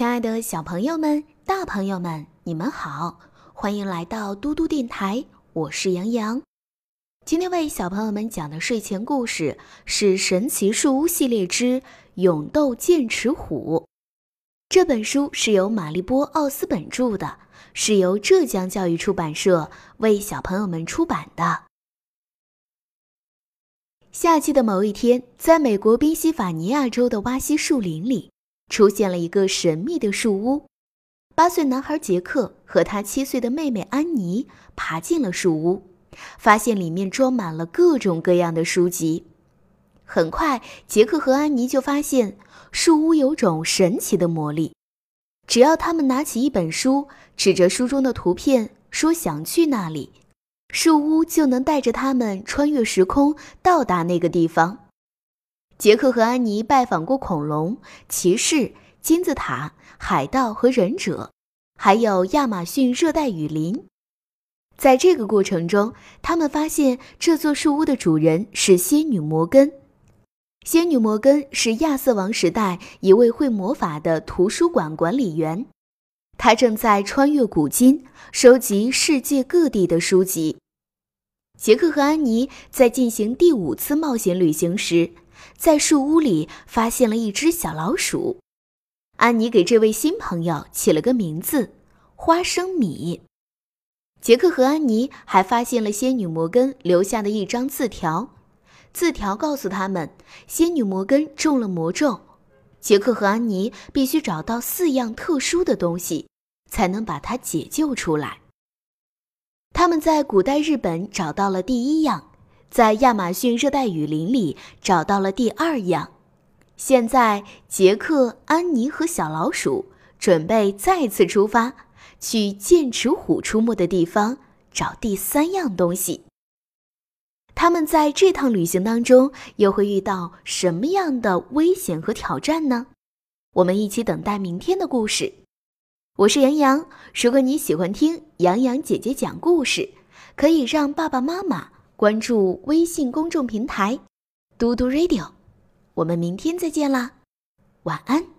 亲爱的小朋友们、大朋友们，你们好，欢迎来到嘟嘟电台，我是杨洋。今天为小朋友们讲的睡前故事是《神奇树屋系列之勇斗剑齿虎》。这本书是由玛丽波·奥斯本著的，是由浙江教育出版社为小朋友们出版的。夏季的某一天，在美国宾夕法尼亚州的洼溪树林里。出现了一个神秘的树屋，八岁男孩杰克和他七岁的妹妹安妮爬进了树屋，发现里面装满了各种各样的书籍。很快，杰克和安妮就发现树屋有种神奇的魔力，只要他们拿起一本书，指着书中的图片说想去那里，树屋就能带着他们穿越时空到达那个地方。杰克和安妮拜访过恐龙、骑士、金字塔、海盗和忍者，还有亚马逊热带雨林。在这个过程中，他们发现这座树屋的主人是仙女摩根。仙女摩根是亚瑟王时代一位会魔法的图书馆管理员，他正在穿越古今，收集世界各地的书籍。杰克和安妮在进行第五次冒险旅行时。在树屋里发现了一只小老鼠，安妮给这位新朋友起了个名字——花生米。杰克和安妮还发现了仙女摩根留下的一张字条，字条告诉他们，仙女摩根中了魔咒，杰克和安妮必须找到四样特殊的东西，才能把她解救出来。他们在古代日本找到了第一样。在亚马逊热带雨林里找到了第二样，现在杰克、安妮和小老鼠准备再次出发，去剑齿虎出没的地方找第三样东西。他们在这趟旅行当中又会遇到什么样的危险和挑战呢？我们一起等待明天的故事。我是杨洋，如果你喜欢听杨洋姐姐讲故事，可以让爸爸妈妈。关注微信公众平台“嘟嘟 radio”，我们明天再见啦，晚安。